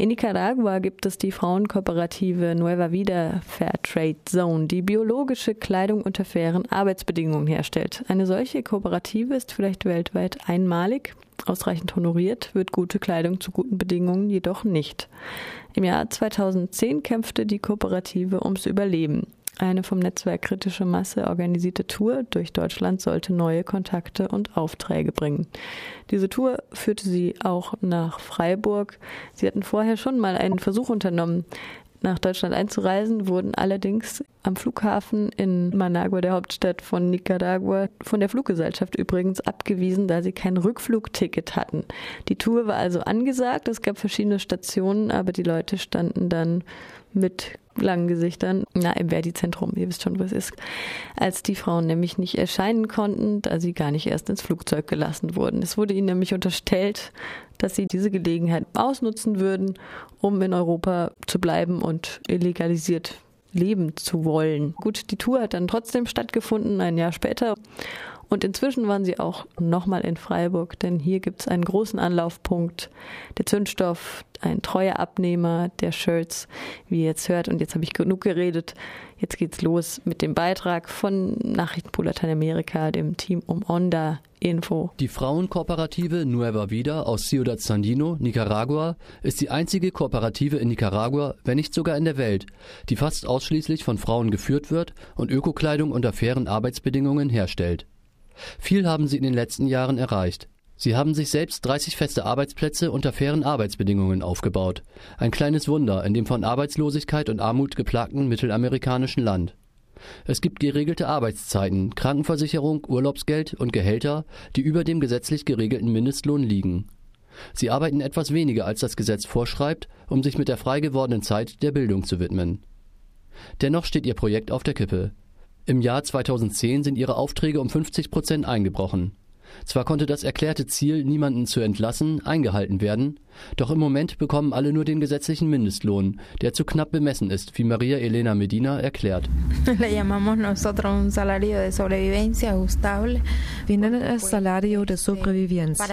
In Nicaragua gibt es die Frauenkooperative Nueva Vida Fair Trade Zone, die biologische Kleidung unter fairen Arbeitsbedingungen herstellt. Eine solche Kooperative ist vielleicht weltweit einmalig. Ausreichend honoriert wird gute Kleidung zu guten Bedingungen jedoch nicht. Im Jahr 2010 kämpfte die Kooperative ums Überleben. Eine vom Netzwerk Kritische Masse organisierte Tour durch Deutschland sollte neue Kontakte und Aufträge bringen. Diese Tour führte sie auch nach Freiburg. Sie hatten vorher schon mal einen Versuch unternommen, nach Deutschland einzureisen, wurden allerdings am Flughafen in Managua, der Hauptstadt von Nicaragua, von der Fluggesellschaft übrigens abgewiesen, da sie kein Rückflugticket hatten. Die Tour war also angesagt, es gab verschiedene Stationen, aber die Leute standen dann mit langen Gesichtern, na, im Verdi-Zentrum, ihr wisst schon, wo es ist, als die Frauen nämlich nicht erscheinen konnten, da sie gar nicht erst ins Flugzeug gelassen wurden. Es wurde ihnen nämlich unterstellt, dass sie diese Gelegenheit ausnutzen würden, um in Europa zu bleiben und illegalisiert leben zu wollen. Gut, die Tour hat dann trotzdem stattgefunden, ein Jahr später. Und inzwischen waren sie auch nochmal in Freiburg, denn hier gibt es einen großen Anlaufpunkt. Der Zündstoff, ein treuer Abnehmer der Shirts, wie ihr jetzt hört. Und jetzt habe ich genug geredet. Jetzt geht's los mit dem Beitrag von Nachrichtenpool Lateinamerika, dem Team um Onda Info. Die Frauenkooperative Nueva Vida aus Ciudad Sandino, Nicaragua, ist die einzige Kooperative in Nicaragua, wenn nicht sogar in der Welt, die fast ausschließlich von Frauen geführt wird und Ökokleidung unter fairen Arbeitsbedingungen herstellt. Viel haben sie in den letzten Jahren erreicht. Sie haben sich selbst 30 feste Arbeitsplätze unter fairen Arbeitsbedingungen aufgebaut. Ein kleines Wunder in dem von Arbeitslosigkeit und Armut geplagten mittelamerikanischen Land. Es gibt geregelte Arbeitszeiten, Krankenversicherung, Urlaubsgeld und Gehälter, die über dem gesetzlich geregelten Mindestlohn liegen. Sie arbeiten etwas weniger als das Gesetz vorschreibt, um sich mit der frei gewordenen Zeit der Bildung zu widmen. Dennoch steht ihr Projekt auf der Kippe. Im Jahr 2010 sind ihre Aufträge um 50 Prozent eingebrochen. Zwar konnte das erklärte Ziel, niemanden zu entlassen, eingehalten werden, doch im Moment bekommen alle nur den gesetzlichen Mindestlohn, der zu knapp bemessen ist, wie Maria Elena Medina erklärt. Wir nennen es Salario de Sobrevivencia,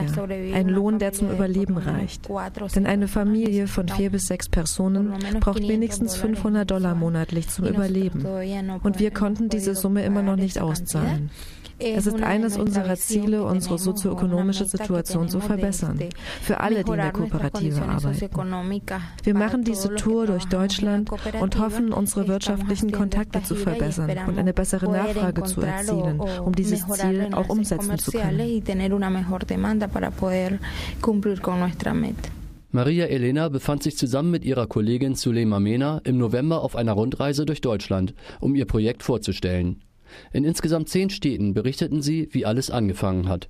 ein Lohn, der zum Überleben reicht. Denn eine Familie von vier bis sechs Personen braucht wenigstens 500 Dollar monatlich zum Überleben. Und wir konnten diese Summe immer noch nicht auszahlen. Es ist eines unserer Ziele, unsere sozioökonomische Situation zu verbessern. Für alle, die in der Kooperative arbeiten. Wir machen diese Tour durch Deutschland und hoffen, unsere wirtschaftlichen Kontakte zu verbessern und eine bessere Nachfrage zu erzielen, um dieses Ziel auch umsetzen zu können. Maria Elena befand sich zusammen mit ihrer Kollegin Sulema Mena im November auf einer Rundreise durch Deutschland, um ihr Projekt vorzustellen. In insgesamt zehn Städten berichteten sie, wie alles angefangen hat.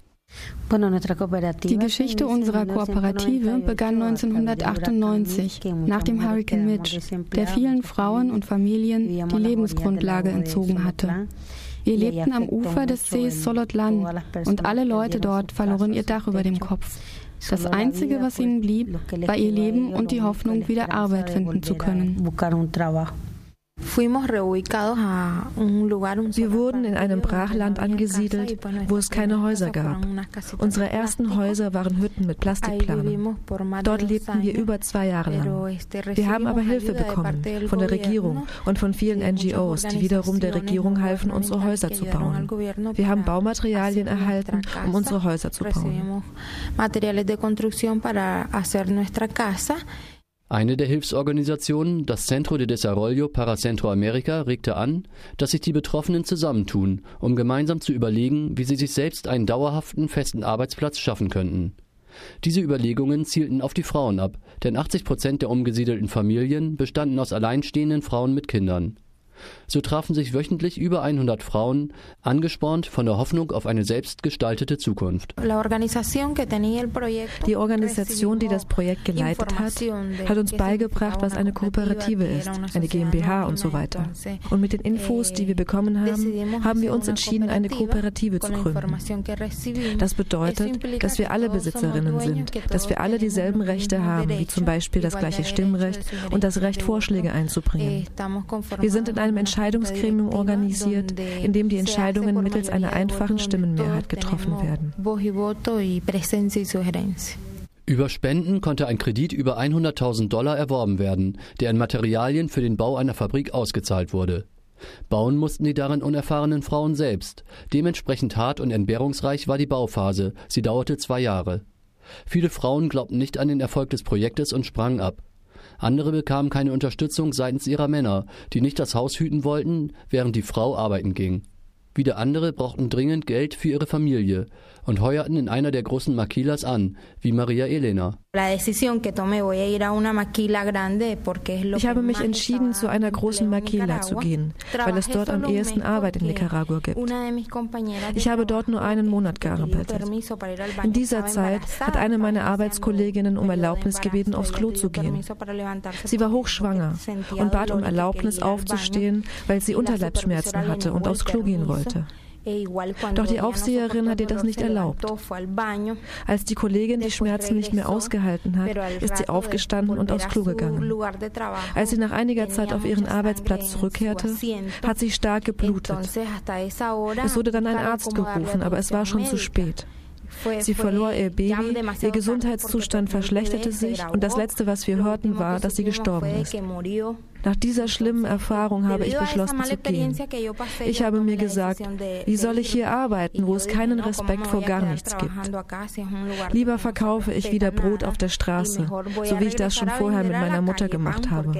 Die Geschichte unserer Kooperative begann 1998 nach dem Hurricane Mitch, der vielen Frauen und Familien die Lebensgrundlage entzogen hatte. Wir lebten am Ufer des Sees Solotlan und alle Leute dort verloren ihr Dach über dem Kopf. Das Einzige, was ihnen blieb, war ihr Leben und die Hoffnung, wieder Arbeit finden zu können. Wir wurden in einem Brachland angesiedelt, wo es keine Häuser gab. Unsere ersten Häuser waren Hütten mit Plastikplanen. Dort lebten wir über zwei Jahre lang. Wir haben aber Hilfe bekommen von der Regierung und von vielen NGOs, die wiederum der Regierung halfen, unsere Häuser zu bauen. Wir haben Baumaterialien erhalten, um unsere Häuser zu bauen. Eine der Hilfsorganisationen, das Centro de Desarrollo para Centroamérica, regte an, dass sich die Betroffenen zusammentun, um gemeinsam zu überlegen, wie sie sich selbst einen dauerhaften, festen Arbeitsplatz schaffen könnten. Diese Überlegungen zielten auf die Frauen ab, denn 80 Prozent der umgesiedelten Familien bestanden aus alleinstehenden Frauen mit Kindern. So trafen sich wöchentlich über 100 Frauen, angespornt von der Hoffnung auf eine selbstgestaltete Zukunft. Die Organisation, die das Projekt geleitet hat, hat uns beigebracht, was eine Kooperative ist, eine GmbH und so weiter. Und mit den Infos, die wir bekommen haben, haben wir uns entschieden, eine Kooperative zu gründen. Das bedeutet, dass wir alle Besitzerinnen sind, dass wir alle dieselben Rechte haben, wie zum Beispiel das gleiche Stimmrecht und das Recht, Vorschläge einzubringen. Wir sind in einem Entscheidungsgremium organisiert, in dem die Entscheidungen mittels einer einfachen Stimmenmehrheit getroffen werden. Über Spenden konnte ein Kredit über 100.000 Dollar erworben werden, der in Materialien für den Bau einer Fabrik ausgezahlt wurde. Bauen mussten die darin unerfahrenen Frauen selbst. Dementsprechend hart und entbehrungsreich war die Bauphase. Sie dauerte zwei Jahre. Viele Frauen glaubten nicht an den Erfolg des Projektes und sprangen ab. Andere bekamen keine Unterstützung seitens ihrer Männer, die nicht das Haus hüten wollten, während die Frau arbeiten ging. Wieder andere brauchten dringend Geld für ihre Familie und heuerten in einer der großen Maquilas an, wie Maria Elena. Ich habe mich entschieden, zu einer großen Maquila zu gehen, weil es dort am ehesten Arbeit in Nicaragua gibt. Ich habe dort nur einen Monat gearbeitet. In dieser Zeit hat eine meiner Arbeitskolleginnen um Erlaubnis gebeten, aufs Klo zu gehen. Sie war hochschwanger und bat um Erlaubnis aufzustehen, weil sie Unterleibsschmerzen hatte und aufs Klo gehen wollte. Doch die Aufseherin hat ihr das nicht erlaubt. Als die Kollegin die Schmerzen nicht mehr ausgehalten hat, ist sie aufgestanden und aufs Klo gegangen. Als sie nach einiger Zeit auf ihren Arbeitsplatz zurückkehrte, hat sie stark geblutet. Es wurde dann ein Arzt gerufen, aber es war schon zu spät. Sie verlor ihr Baby, ihr Gesundheitszustand verschlechterte sich und das Letzte, was wir hörten, war, dass sie gestorben ist. Nach dieser schlimmen Erfahrung habe ich beschlossen zu gehen. Ich habe mir gesagt, wie soll ich hier arbeiten, wo es keinen Respekt vor gar nichts gibt? Lieber verkaufe ich wieder Brot auf der Straße, so wie ich das schon vorher mit meiner Mutter gemacht habe.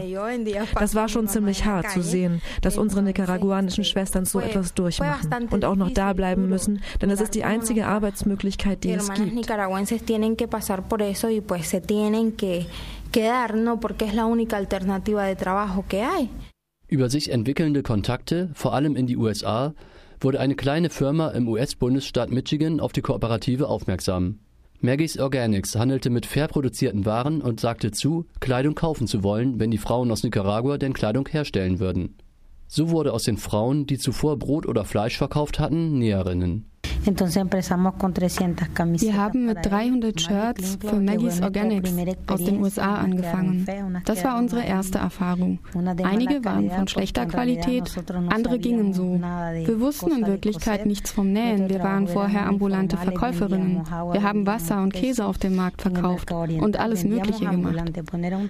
Das war schon ziemlich hart zu sehen, dass unsere nicaraguanischen Schwestern so etwas durchmachen und auch noch da bleiben müssen, denn es ist die einzige Arbeitsmöglichkeit, die es gibt quedar, no porque es la única alternativa de trabajo que hay. Über sich entwickelnde Kontakte, vor allem in die USA, wurde eine kleine Firma im US-Bundesstaat Michigan auf die Kooperative aufmerksam. Maggie's Organics handelte mit fair produzierten Waren und sagte zu, Kleidung kaufen zu wollen, wenn die Frauen aus Nicaragua denn Kleidung herstellen würden. So wurde aus den Frauen, die zuvor Brot oder Fleisch verkauft hatten, Näherinnen. Wir haben mit 300 Shirts für Maggie's Organics aus den USA angefangen. Das war unsere erste Erfahrung. Einige waren von schlechter Qualität, andere gingen so. Wir wussten in Wirklichkeit nichts vom Nähen. Wir waren vorher ambulante Verkäuferinnen. Wir haben Wasser und Käse auf dem Markt verkauft und alles Mögliche gemacht.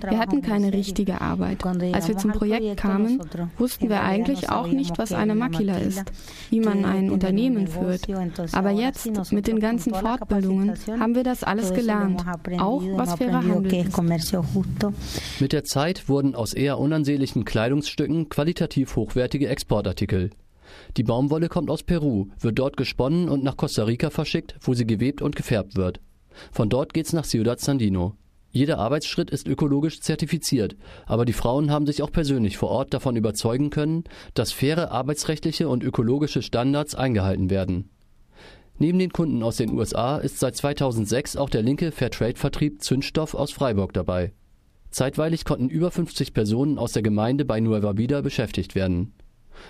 Wir hatten keine richtige Arbeit. Als wir zum Projekt kamen, wussten wir eigentlich auch nicht, was eine Makila ist, wie man ein Unternehmen führt. Aber jetzt, mit den ganzen Fortbildungen, haben wir das alles gelernt, auch was fairer Handel ist. Mit der Zeit wurden aus eher unansehnlichen Kleidungsstücken qualitativ hochwertige Exportartikel. Die Baumwolle kommt aus Peru, wird dort gesponnen und nach Costa Rica verschickt, wo sie gewebt und gefärbt wird. Von dort geht's nach Ciudad Sandino. Jeder Arbeitsschritt ist ökologisch zertifiziert, aber die Frauen haben sich auch persönlich vor Ort davon überzeugen können, dass faire arbeitsrechtliche und ökologische Standards eingehalten werden. Neben den Kunden aus den USA ist seit 2006 auch der linke Fairtrade-Vertrieb Zündstoff aus Freiburg dabei. Zeitweilig konnten über 50 Personen aus der Gemeinde bei Nueva Vida beschäftigt werden.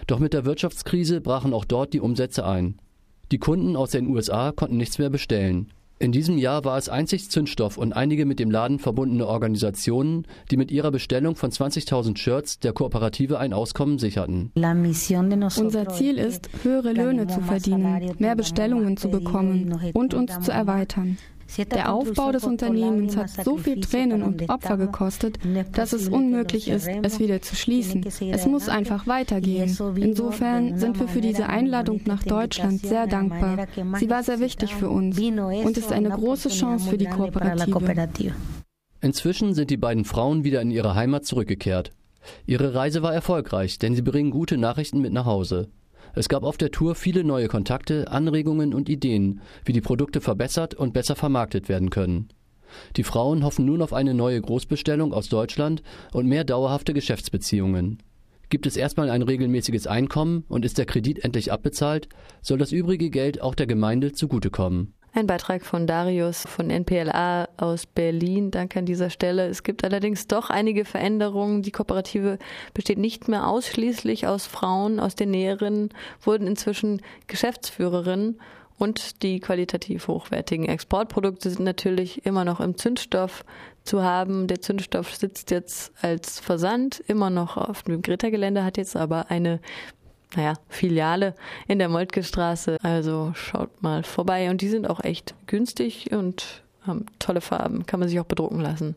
Doch mit der Wirtschaftskrise brachen auch dort die Umsätze ein. Die Kunden aus den USA konnten nichts mehr bestellen. In diesem Jahr war es einzig Zündstoff und einige mit dem Laden verbundene Organisationen, die mit ihrer Bestellung von 20.000 Shirts der Kooperative ein Auskommen sicherten. Unser Ziel ist, höhere Löhne zu verdienen, mehr Bestellungen zu bekommen und uns zu erweitern. Der Aufbau des Unternehmens hat so viel Tränen und Opfer gekostet, dass es unmöglich ist, es wieder zu schließen. Es muss einfach weitergehen. Insofern sind wir für diese Einladung nach Deutschland sehr dankbar. Sie war sehr wichtig für uns und ist eine große Chance für die Kooperative. Inzwischen sind die beiden Frauen wieder in ihre Heimat zurückgekehrt. Ihre Reise war erfolgreich, denn sie bringen gute Nachrichten mit nach Hause. Es gab auf der Tour viele neue Kontakte, Anregungen und Ideen, wie die Produkte verbessert und besser vermarktet werden können. Die Frauen hoffen nun auf eine neue Großbestellung aus Deutschland und mehr dauerhafte Geschäftsbeziehungen. Gibt es erstmal ein regelmäßiges Einkommen und ist der Kredit endlich abbezahlt, soll das übrige Geld auch der Gemeinde zugutekommen. Ein Beitrag von Darius von NPLA aus Berlin. Danke an dieser Stelle. Es gibt allerdings doch einige Veränderungen. Die Kooperative besteht nicht mehr ausschließlich aus Frauen. Aus den Näheren wurden inzwischen Geschäftsführerinnen und die qualitativ hochwertigen Exportprodukte sind natürlich immer noch im Zündstoff zu haben. Der Zündstoff sitzt jetzt als Versand immer noch auf dem Greta-Gelände, hat jetzt aber eine naja, Filiale in der Moltke Straße. Also schaut mal vorbei. Und die sind auch echt günstig und haben tolle Farben, kann man sich auch bedrucken lassen.